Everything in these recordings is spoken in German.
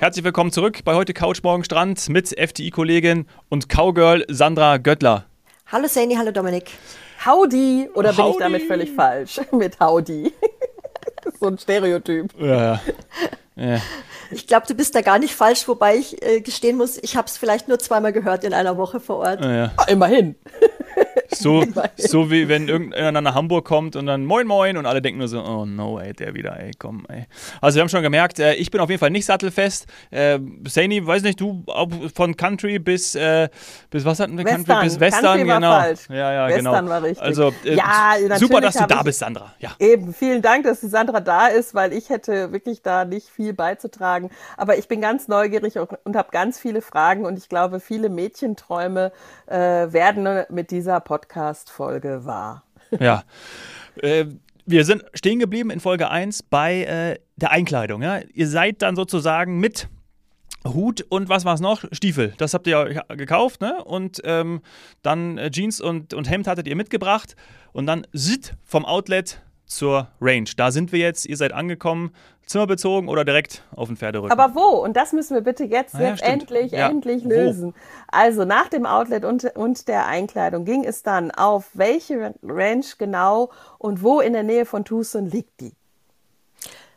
Herzlich willkommen zurück bei heute Couch Morgen Strand mit FTI-Kollegin und Cowgirl Sandra Göttler. Hallo Sani, hallo Dominik. Howdy oder bin Howdy. ich damit völlig falsch mit Howdy? so ein Stereotyp. Ja, ja. Ich glaube, du bist da gar nicht falsch, wobei ich äh, gestehen muss, ich habe es vielleicht nur zweimal gehört in einer Woche vor Ort. ja. Ah, immerhin. So, so wie wenn irgendeiner nach Hamburg kommt und dann Moin Moin und alle denken nur so, oh no, ey, der wieder, ey, komm, ey. Also wir haben schon gemerkt, äh, ich bin auf jeden Fall nicht sattelfest. Äh, Saini, weiß nicht, du von Country bis, äh, bis was hatten wir? Country Western. bis Western, Country war genau. falsch. Ja, ja, Western genau. war richtig. Also äh, Ja, super, dass du da bist, Sandra. Ja. Eben, vielen Dank, dass die Sandra da ist, weil ich hätte wirklich da nicht viel beizutragen. Aber ich bin ganz neugierig und, und habe ganz viele Fragen und ich glaube, viele Mädchenträume äh, werden mit dieser Podcast-Folge wahr. Ja. Äh, wir sind stehen geblieben in Folge 1 bei äh, der Einkleidung. Ja? Ihr seid dann sozusagen mit Hut und was war es noch? Stiefel. Das habt ihr ja gekauft, ne? Und ähm, dann äh, Jeans und, und Hemd hattet ihr mitgebracht. Und dann sit vom Outlet zur Range. Da sind wir jetzt. Ihr seid angekommen, Zimmer bezogen oder direkt auf den Pferderücken. Aber wo? Und das müssen wir bitte jetzt, Ah ja, jetzt endlich, Ja, endlich wo? lösen. Also nach dem Outlet und, und der Einkleidung ging es dann auf welche Ranch genau und wo in der Nähe von Tucson liegt die?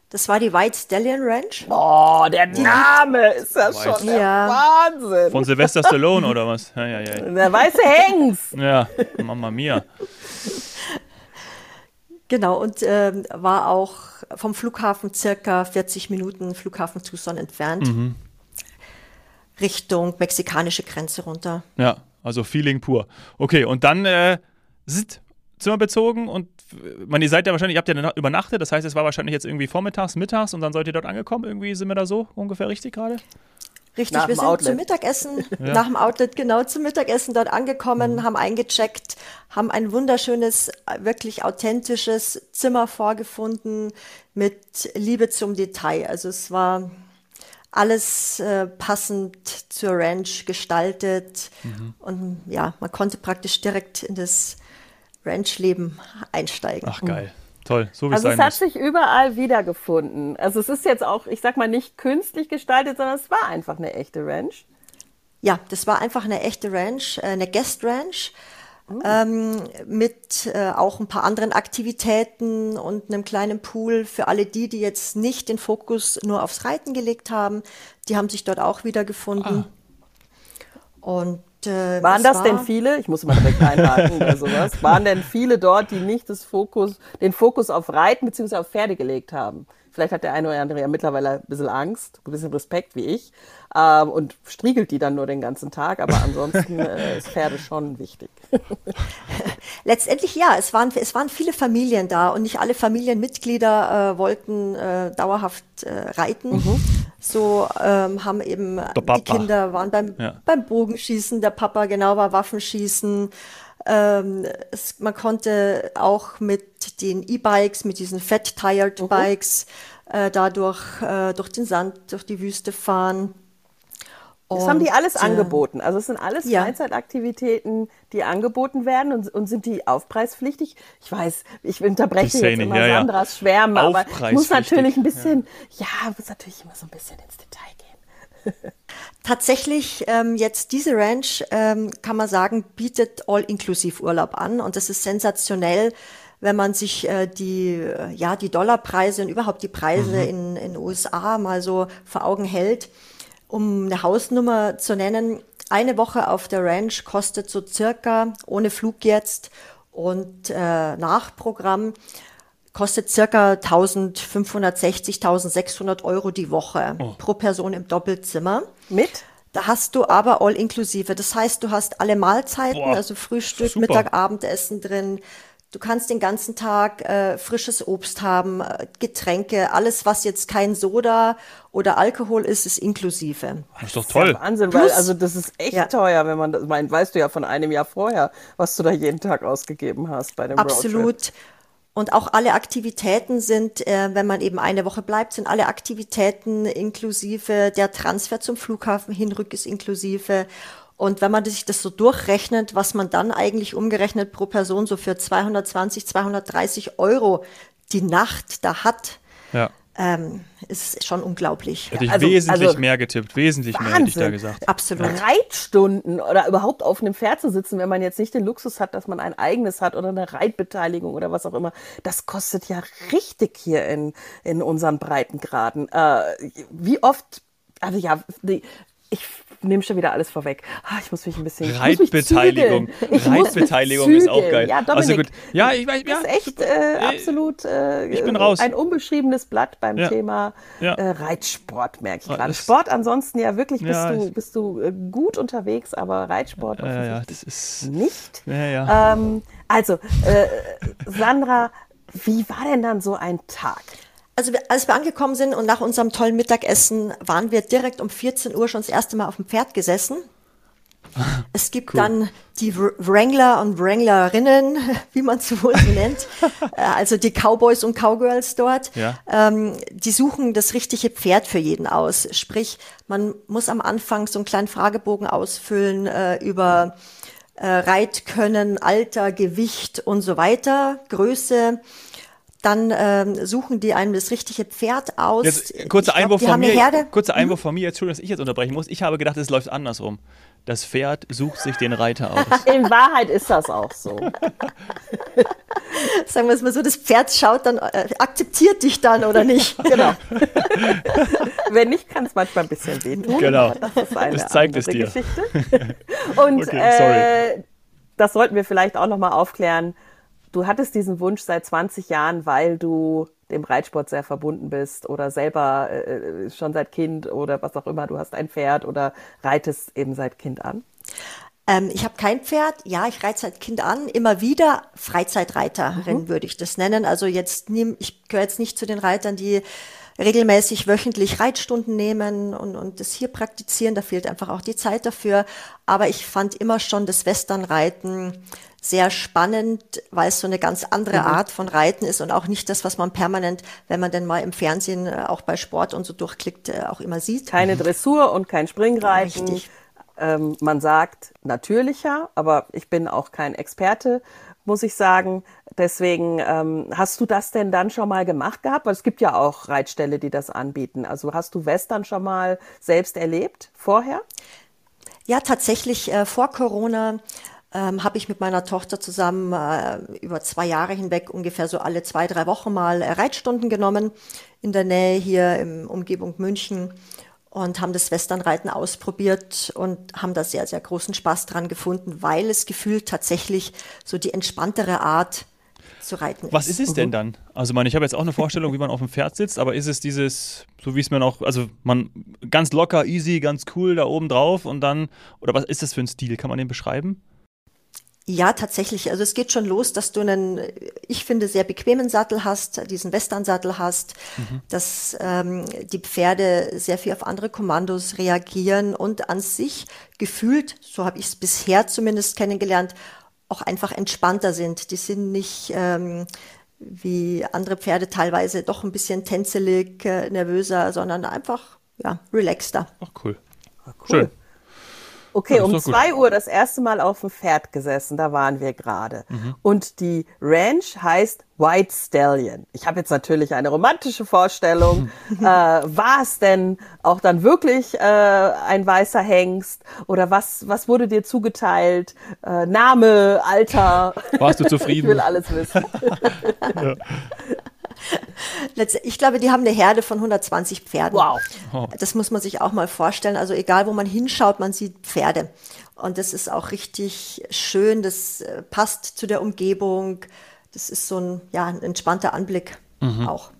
Das war die White Stallion Ranch. Oh, der Name ist ja schon der Ja. Wahnsinn. Von Sylvester Stallone oder was? Ja, ja, ja. der weiße Hengst. Ja, Mama mia. Genau, und ähm, war auch vom Flughafen circa 40 Minuten Flughafen Tucson entfernt. Mhm. Richtung mexikanische Grenze runter. Ja, also Feeling pur. Okay, und dann äh, sit Zimmer bezogen und äh, man, ihr seid ja wahrscheinlich, ihr habt ja übernachtet, das heißt, es war wahrscheinlich jetzt irgendwie vormittags, mittags und dann seid ihr dort angekommen. Irgendwie sind wir da so ungefähr richtig gerade? Richtig, Nach wir sind Outlet. zum Mittagessen, nach dem Outlet genau zum Mittagessen dort angekommen, Mhm. haben eingecheckt, haben ein wunderschönes, wirklich authentisches Zimmer vorgefunden mit Liebe zum Detail. Also es war alles äh, passend zur Ranch gestaltet Mhm. und ja, man konnte praktisch direkt in das Ranchleben einsteigen. Ach geil. Toll, so wie Also es es sein hat muss. sich überall wiedergefunden. Also es ist jetzt auch, ich sag mal, nicht künstlich gestaltet, sondern es war einfach eine echte Ranch. Ja, das war einfach eine echte Ranch, äh, eine Guest Ranch. Ähm, mit äh, auch ein paar anderen Aktivitäten und einem kleinen Pool für alle die, die jetzt nicht den Fokus nur aufs Reiten gelegt haben. Die haben sich dort auch wiedergefunden. Und äh, Waren das war, denn viele? Ich muss mal direkt einhaken bei sowas. Waren denn viele dort, die nicht das Fokus, den Fokus auf Reiten bzw. auf Pferde gelegt haben? Vielleicht hat der eine oder andere ja mittlerweile ein bisschen Angst, ein bisschen Respekt wie ich ähm, und striegelt die dann nur den ganzen Tag. Aber ansonsten äh, ist Pferde schon wichtig. Letztendlich ja, es waren, es waren viele Familien da und nicht alle Familienmitglieder äh, wollten äh, dauerhaft äh, reiten. So ähm, haben eben die. Kinder waren beim, Ja. beim Bogenschießen, der Papa genau war Waffenschießen. Ähm, es, man konnte auch mit den E-Bikes, mit diesen Fat-Tired Bikes, äh, dadurch äh, durch den Sand, durch die Wüste fahren. Das haben die alles äh, angeboten. Also es sind alles ja. Freizeitaktivitäten, die angeboten werden und, und sind die aufpreispflichtig. Ich weiß, ich unterbreche jetzt nicht, immer ja, ja. Sandras Schwärmen, aber ich muss natürlich ein bisschen, ja, muss natürlich immer so ein bisschen ins Detail gehen. Tatsächlich, ähm, jetzt diese Ranch, ähm, kann man sagen, bietet All-Inklusiv-Urlaub an und das ist sensationell, wenn man sich äh, die, äh, ja, die Dollarpreise und überhaupt die Preise in in USA mal so vor Augen hält. Um eine Hausnummer zu nennen, eine Woche auf der Ranch kostet so circa, ohne Flug jetzt und äh, Nachprogramm, kostet circa 1560, 1600 Euro die Woche pro Person im Doppelzimmer. Mit? Da hast du aber all inklusive. Das heißt, du hast alle Mahlzeiten, Boah, also Frühstück, super. Mittag, Abendessen drin. Du kannst den ganzen Tag äh, frisches Obst haben, äh, Getränke, alles, was jetzt kein Soda oder Alkohol ist, ist inklusive. Das ist doch toll. Wahnsinn, Plus- weil also das ist echt Ja. teuer, wenn man das meint. Weißt du ja von einem Jahr vorher, was du da jeden Tag ausgegeben hast bei dem Roadtrip. Absolut. Und auch alle Aktivitäten sind, äh, wenn man eben eine Woche bleibt, sind alle Aktivitäten inklusive. Der Transfer zum Flughafen hinrück ist inklusive. Und wenn man sich das so durchrechnet, was man dann eigentlich umgerechnet pro Person so für 220, 230 Euro die Nacht da hat, Ja. ähm, ist schon unglaublich. Hätte ich Also- wesentlich also- mehr getippt, wesentlich mehr hätte ich da Wahnsinn. gesagt. Absolut. Reitstunden oder überhaupt auf einem Pferd zu sitzen, wenn man jetzt nicht den Luxus hat, dass man ein eigenes hat oder eine Reitbeteiligung oder was auch immer, das kostet ja richtig hier in, in unseren Breitengraden. Äh, wie oft, also ja, die, ich nehme schon wieder alles vorweg. Ah, ich muss mich ein bisschen. Reitbeteiligung. Reitbeteiligung ist auch geil. Ja, also Dominik, gut. Ja, ich weiß, ja, bist echt äh, Äh, absolut äh, ich bin raus. ein unbeschriebenes Blatt beim Ja. Thema Ja. äh, Reitsport, merke ich Ah, gerade. Sport ansonsten ja wirklich bist Ja, du, bist du äh, gut unterwegs, aber Reitsport offensichtlich ist. nicht. Ähm, also, äh, Sandra, wie war denn dann so ein Tag? Also als wir angekommen sind und nach unserem tollen Mittagessen waren wir direkt um 14 Uhr schon das erste Mal auf dem Pferd gesessen. Es gibt dann die Wr- Wrangler und Wranglerinnen, wie man es wohl so nennt, Äh, also die Cowboys und Cowgirls dort. Ja. Ähm, die suchen das richtige Pferd für jeden aus. Sprich, man muss am Anfang so einen kleinen Fragebogen ausfüllen äh, über äh, Reitkönnen, Alter, Gewicht und so weiter, Größe. Dann ähm, suchen die einem das richtige Pferd aus. Jetzt kurzer Ich glaub, Einwurf die von mir. Herde. Kurzer Einwurf von mir. Entschuldigung, dass ich jetzt unterbrechen muss. Ich habe gedacht, es läuft andersrum. Das Pferd sucht sich den Reiter aus. In Wahrheit ist das auch so. Sagen wir es mal so, das Pferd schaut dann, äh, akzeptiert dich dann oder nicht. Genau. Wenn nicht, kann es manchmal ein bisschen wehtun. Genau. aber Das ist eine Das zeigt es dir. Geschichte. Und Okay, äh, das sollten wir vielleicht auch nochmal aufklären. Du hattest diesen Wunsch seit 20 Jahren, weil du dem Reitsport sehr verbunden bist oder selber äh, schon seit Kind oder was auch immer, du hast ein Pferd oder reitest eben seit Kind an. Ähm, ich habe kein Pferd. Ja, ich reite seit Kind an. Immer wieder Freizeitreiterin würde ich das nennen. Also jetzt nehm, ich gehöre jetzt nicht zu den Reitern, die regelmäßig wöchentlich Reitstunden nehmen und, und das hier praktizieren. Da fehlt einfach auch die Zeit dafür. Aber ich fand immer schon das Westernreiten sehr spannend, weil es so eine ganz andere Art von Reiten ist und auch nicht das, was man permanent, wenn man denn mal im Fernsehen äh, auch bei Sport und so durchklickt, äh, auch immer sieht. Keine Dressur und kein Springreiten. Richtig. Ähm, man sagt natürlicher, aber ich bin auch kein Experte, muss ich sagen. Deswegen ähm, hast du das denn dann schon mal gemacht gehabt? Weil es gibt ja auch Reitställe, die das anbieten. Also hast du Western schon mal selbst erlebt vorher? Ja, tatsächlich äh, vor Corona ähm, habe ich mit meiner Tochter zusammen äh, über zwei Jahre hinweg ungefähr so alle zwei, drei Wochen mal äh, Reitstunden genommen in der Nähe hier im Umgebung München und haben das Westernreiten ausprobiert und haben da sehr, sehr großen Spaß dran gefunden, weil es gefühlt tatsächlich so die entspanntere Art zu reiten Was ist. ist es denn dann? Also, man, ich habe jetzt auch eine Vorstellung, wie man auf dem Pferd sitzt, aber ist es dieses, so wie es man auch, also man ganz locker, easy, ganz cool da oben drauf und dann, oder was ist das für ein Stil? Kann man den beschreiben? Ja, tatsächlich. Also es geht schon los, dass du einen, ich finde, sehr bequemen Sattel hast, diesen Western-Sattel hast, dass ähm, die Pferde sehr viel auf andere Kommandos reagieren und an sich gefühlt, so habe ich es bisher zumindest kennengelernt, auch einfach entspannter sind. Die sind nicht ähm, wie andere Pferde teilweise doch ein bisschen tänzelig, äh, nervöser, sondern einfach ja, relaxter. Ach, cool. Cool. Schön. Okay, Ja, um doch gut. zwei Uhr das erste Mal auf dem Pferd gesessen, da waren wir gerade. Mhm. Und die Ranch heißt White Stallion. Ich habe jetzt natürlich eine romantische Vorstellung. äh, war es denn auch dann wirklich äh, ein weißer Hengst? Oder was, was wurde dir zugeteilt? Äh, Name, Alter? Warst du ich zufrieden? will alles wissen. Letzt- Ich glaube, die haben eine Herde von 120 Pferden. Wow. Das muss man sich auch mal vorstellen. Also egal, wo man hinschaut, man sieht Pferde. Und das ist auch richtig schön. Das äh, passt zu der Umgebung. Das ist so ein, ja, ein entspannter Anblick auch.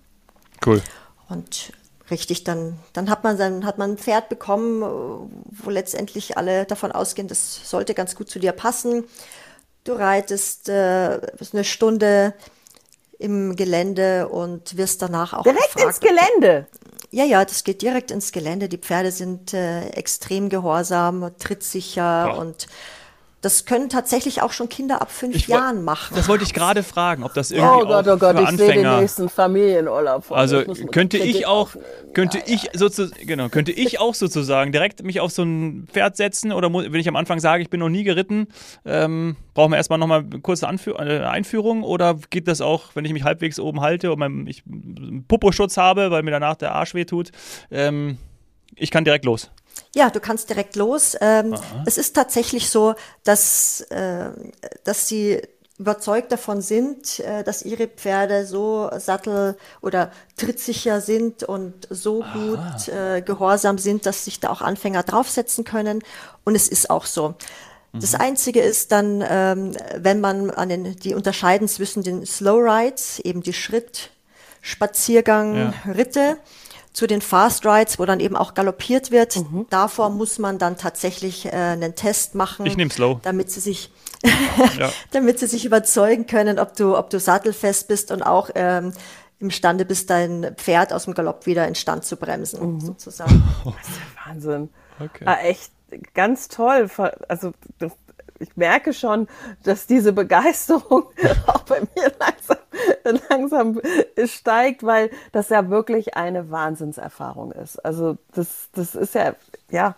Cool. Und richtig, dann, dann hat man dann hat man ein Pferd bekommen, wo letztendlich alle davon ausgehen, das sollte ganz gut zu dir passen. Du reitest äh, eine Stunde im Gelände und wirst danach auch Direkt ins gefragt, Gelände. ja, ja, das geht direkt ins Gelände. Die Pferde sind äh, extrem gehorsam, trittsicher Ach. und das können tatsächlich auch schon Kinder ab fünf Ich Jahren machen. Das wollte ich gerade fragen, ob das irgendwie Oh Gott, oh Gott, für ich sehe den Anfänger. nächsten Familienurlaub vor. Also Ich muss könnte ich auch, könnte Ja, ich sozusagen, genau, könnte ich auch sozusagen direkt mich auf so ein Pferd setzen oder mu- wenn ich am Anfang sage, ich bin noch nie geritten, ähm, brauchen wir erstmal nochmal eine kurze Anführ äh, Einführung oder geht das auch, wenn ich mich halbwegs oben halte und mein, ich einen Poposchutz habe, weil mir danach der Arsch weh tut, ähm, ich kann direkt los. Ja, du kannst direkt los. Ähm, es ist tatsächlich so, dass, äh, dass sie überzeugt davon sind, äh, dass ihre Pferde so sattel- oder trittsicher sind und so gut äh, gehorsam sind, dass sich da auch Anfänger draufsetzen können. Und es ist auch so. Das Einzige ist dann, ähm, wenn man an den, die unterscheiden zwischen den Slow Rides, eben die Schritt, Spaziergang, Ja. Ritte, zu den Fast Rides, wo dann eben auch galoppiert wird. Davor muss man dann tatsächlich äh, einen Test machen. Ich nehm Slow. Damit sie sich, Ja. damit sie sich überzeugen können, ob du, ob du sattelfest bist und auch ähm, imstande bist, dein Pferd aus dem Galopp wieder in Stand zu bremsen, sozusagen. Wahnsinn. Okay. Ah, echt ganz toll. Also das, ich merke schon, dass diese Begeisterung auch bei mir langsam, langsam steigt, weil das ja wirklich eine Wahnsinnserfahrung ist. Also das, das ist ja, ja,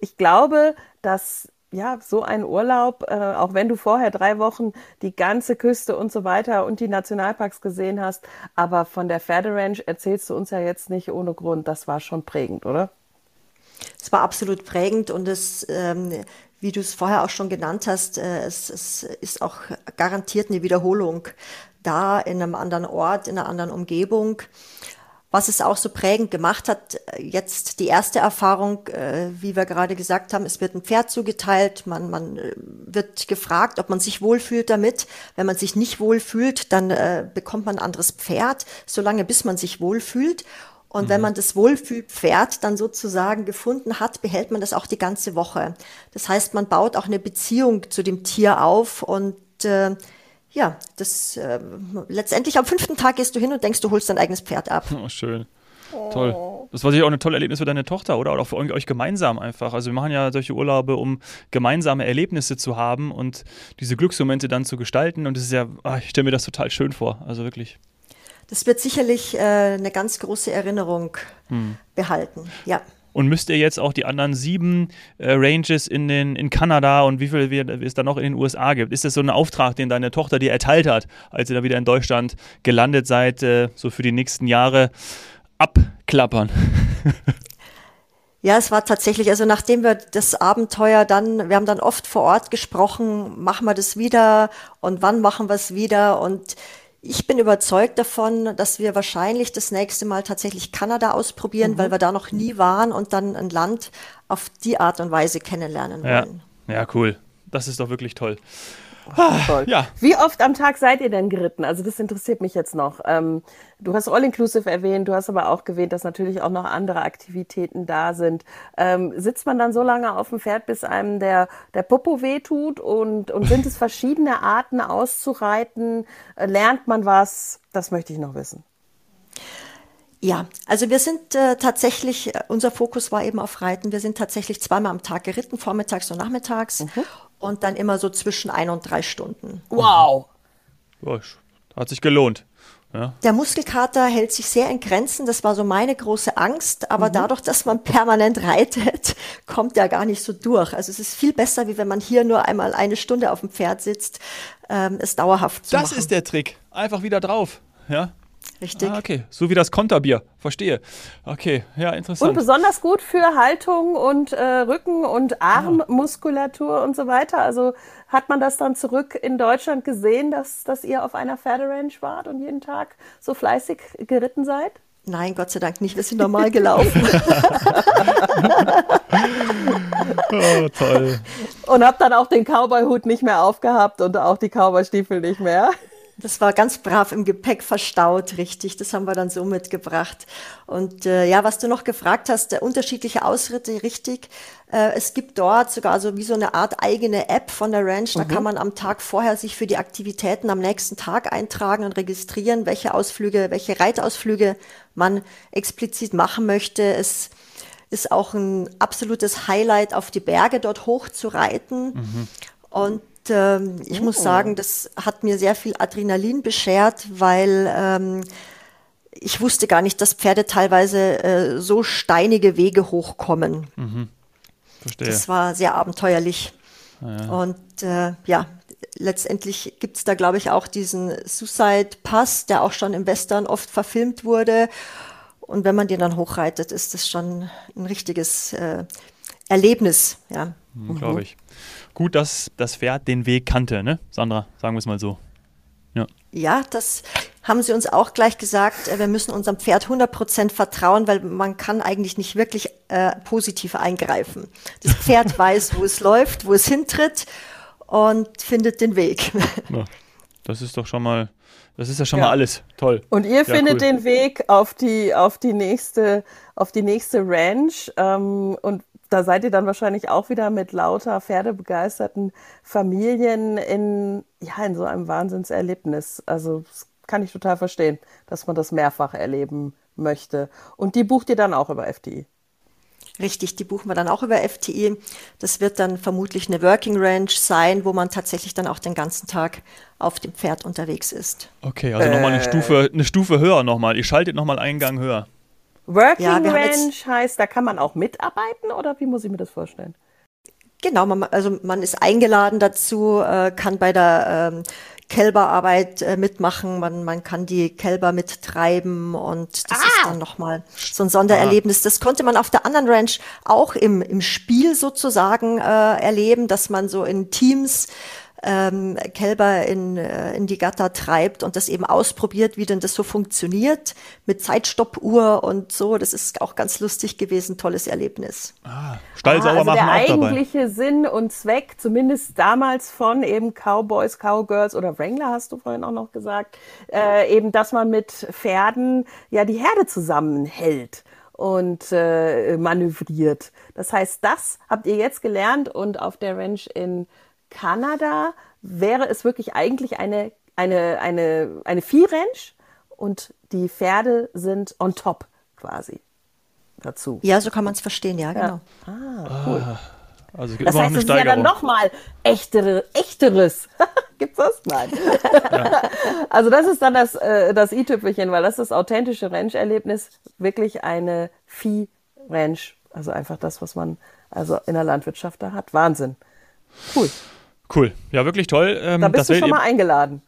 ich, glaube, dass ja, so ein Urlaub, äh, auch wenn du vorher drei Wochen die ganze Küste und so weiter und die Nationalparks gesehen hast, aber von der Pferderanch erzählst du uns ja jetzt nicht ohne Grund. Das war schon prägend, oder? Es war absolut prägend und es, ähm, wie du es vorher auch schon genannt hast, äh, es, es ist auch garantiert eine Wiederholung da in einem anderen Ort, in einer anderen Umgebung. Was es auch so prägend gemacht hat, äh, jetzt die erste Erfahrung, äh, wie wir gerade gesagt haben, es wird ein Pferd zugeteilt, man, man wird gefragt, ob man sich wohlfühlt damit. Wenn man sich nicht wohlfühlt, dann bekommt man ein anderes Pferd, solange bis man sich wohlfühlt. Und wenn man das Wohlfühlpferd dann sozusagen gefunden hat, behält man das auch die ganze Woche. Das heißt, man baut auch eine Beziehung zu dem Tier auf und äh, ja, das äh, letztendlich am fünften Tag gehst du hin und denkst, du holst dein eigenes Pferd ab. Oh, schön. Toll. Das war sicher auch ein tolles Erlebnis für deine Tochter, oder? Oder auch für euch gemeinsam einfach. Also wir machen ja solche Urlaube, um gemeinsame Erlebnisse zu haben und diese Glücksmomente dann zu gestalten. Und das ist ja, ah, ich stelle mir das total schön vor. Also wirklich. Das wird sicherlich äh, eine ganz große Erinnerung behalten. Ja. Und müsst ihr jetzt auch die anderen sieben äh, Ranges in, den, in Kanada und wie viel wir- es da noch in den USA gibt? Ist das so ein Auftrag, den deine Tochter dir erteilt hat, als ihr da wieder in Deutschland gelandet seid, äh, so für die nächsten Jahre abklappern? Ja, es war tatsächlich, also nachdem wir das Abenteuer dann, wir haben dann oft vor Ort gesprochen, machen wir das wieder und wann machen wir es wieder und ich bin überzeugt davon, dass wir wahrscheinlich das nächste Mal tatsächlich Kanada ausprobieren, weil wir da noch nie waren und dann ein Land auf die Art und Weise kennenlernen Ja. wollen. ja, cool. Das ist doch wirklich toll. Toll. Ja. Wie oft am Tag seid ihr denn geritten? Also das interessiert mich jetzt noch. Ähm, du hast All-Inclusive erwähnt, du hast aber auch erwähnt, dass natürlich auch noch andere Aktivitäten da sind. Ähm, sitzt man dann so lange auf dem Pferd, bis einem der, der Popo wehtut? Und, und sind es verschiedene Arten auszureiten? Äh, lernt man was? Das möchte ich noch wissen. Ja, also wir sind äh, tatsächlich, äh, unser Fokus war eben auf Reiten. Wir sind tatsächlich zweimal am Tag geritten, vormittags und nachmittags und dann immer so zwischen ein und drei Stunden. Wow. Ja, hat sich gelohnt. Ja. Der Muskelkater hält sich sehr in Grenzen. Das war so meine große Angst. Aber dadurch, dass man permanent reitet, kommt er gar nicht so durch. Also es ist viel besser, wie wenn man hier nur einmal eine Stunde auf dem Pferd sitzt, ähm, es dauerhaft zu Das machen. ist der Trick. Einfach wieder drauf. Ja. Richtig. Ah, okay. So wie das Konterbier. Verstehe. Okay. Ja, Und interessant. besonders gut für Haltung und äh, Rücken- und Armmuskulatur und so weiter. Also hat man das dann zurück in Deutschland gesehen, dass, dass ihr auf einer Pferderanch wart und jeden Tag so fleißig geritten seid? Nein, Gott sei Dank nicht. Wir sind normal gelaufen. Oh, toll. Und habt dann auch den Cowboy-Hut nicht mehr aufgehabt und auch die Cowboy-Stiefel nicht mehr? Das war ganz brav im Gepäck verstaut, richtig. Das haben wir dann so mitgebracht. Und äh, ja, was du noch gefragt hast, der unterschiedliche Ausritte, richtig. Äh, es gibt dort sogar so wie so eine Art eigene App von der Ranch. Da kann man am Tag vorher sich für die Aktivitäten am nächsten Tag eintragen und registrieren, welche Ausflüge, welche Reitausflüge man explizit machen möchte. Es ist auch ein absolutes Highlight, auf die Berge dort hoch zu reiten. Mhm. Und ähm, ich oh. muss sagen, das hat mir sehr viel Adrenalin beschert, weil ähm, ich wusste gar nicht, dass Pferde teilweise äh, so steinige Wege hochkommen. Mhm. Verstehe. Das war sehr abenteuerlich. Ah, ja. Und äh, ja, letztendlich gibt es da, glaube ich, auch diesen Suicide Pass, der auch schon im Western oft verfilmt wurde. Und wenn man den dann hochreitet, ist das schon ein richtiges äh, Erlebnis. Ja. Mhm, glaube ich. Gut, dass das Pferd den Weg kannte, ne, Sandra? Sagen wir es mal so. Ja. ja, das haben sie uns auch gleich gesagt. Äh, wir müssen unserem Pferd 100% vertrauen, weil man kann eigentlich nicht wirklich äh, positiv eingreifen. Das Pferd weiß, wo es läuft, wo es hintritt und findet den Weg. Ja, das ist doch schon mal, das ist ja schon ja. mal alles toll. Und ihr ja, findet cool. den Weg auf die, auf die nächste, auf die nächste Ranch ähm, und da seid ihr dann wahrscheinlich auch wieder mit lauter pferdebegeisterten Familien in, ja, in so einem Wahnsinnserlebnis. Also das kann ich total verstehen, dass man das mehrfach erleben möchte. Und die bucht ihr dann auch über FTI? Richtig, die buchen wir dann auch über FTI. Das wird dann vermutlich eine Working Ranch sein, wo man tatsächlich dann auch den ganzen Tag auf dem Pferd unterwegs ist. Okay, also äh, nochmal eine Stufe, eine Stufe höher nochmal. Ihr schaltet nochmal einen Gang höher. Working ja, Ranch heißt, da kann man auch mitarbeiten oder wie muss ich mir das vorstellen? Genau, man, also man ist eingeladen dazu, äh, kann bei der ähm, Kälberarbeit äh, mitmachen, man, man kann die Kälber mittreiben und das ah. ist dann nochmal so ein Sondererlebnis. Das konnte man auf der anderen Ranch auch im, im Spiel sozusagen äh, erleben, dass man so in Teams ähm, Kälber in, äh, in die Gatter treibt und das eben ausprobiert, wie denn das so funktioniert mit Zeitstoppuhr und so. Das ist auch ganz lustig gewesen, tolles Erlebnis. Ah, Stall ah, sauber also machen der eigentliche dabei. Sinn und Zweck, zumindest damals von eben Cowboys, Cowgirls oder Wrangler, hast du vorhin auch noch gesagt, äh, eben, dass man mit Pferden ja die Herde zusammenhält und äh, manövriert. Das heißt, das habt ihr jetzt gelernt und auf der Ranch in Kanada wäre es wirklich eigentlich eine, eine, eine, eine Viehranch und die Pferde sind on top quasi dazu. Ja, so kann man es verstehen, ja, genau. Ja. Ah, cool. Ah, also das heißt, es ist ja dann nochmal echere, echteres. Gibt's das? Nein. Ja. Also das ist dann das, äh, das i-Tüpfelchen, weil das ist das authentische Ranch-Erlebnis, wirklich eine Vieh-Ranch. Also einfach das, was man also in der Landwirtschaft da hat. Wahnsinn. Cool. Cool, ja, wirklich toll. Ähm, da bist du schon mal eingeladen.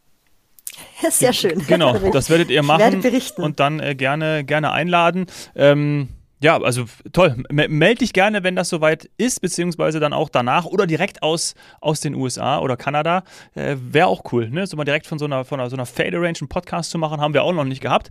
Sehr schön. Genau, das werdet ihr machen. Ich werde berichten. Und dann äh, gerne, gerne einladen. Ähm, ja, also toll. M meld dich gerne, wenn das soweit ist, beziehungsweise dann auch danach oder direkt aus, aus den USA oder Kanada. Äh, Wäre auch cool, ne? So mal direkt von so einer, von einer, so einer Fade Range einen Podcast zu machen, haben wir auch noch nicht gehabt.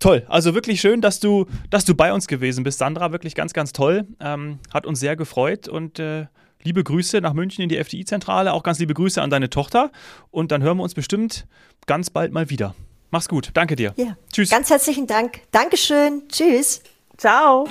Toll, also wirklich schön, dass du, dass du bei uns gewesen bist, Sandra. Wirklich ganz, ganz toll. Ähm, hat uns sehr gefreut und äh, liebe Grüße nach München in die FDI-Zentrale, auch ganz liebe Grüße an deine Tochter und dann hören wir uns bestimmt ganz bald mal wieder. Mach's gut, danke dir. Ja. Tschüss. Ganz herzlichen Dank. Dankeschön. Tschüss. Ciao.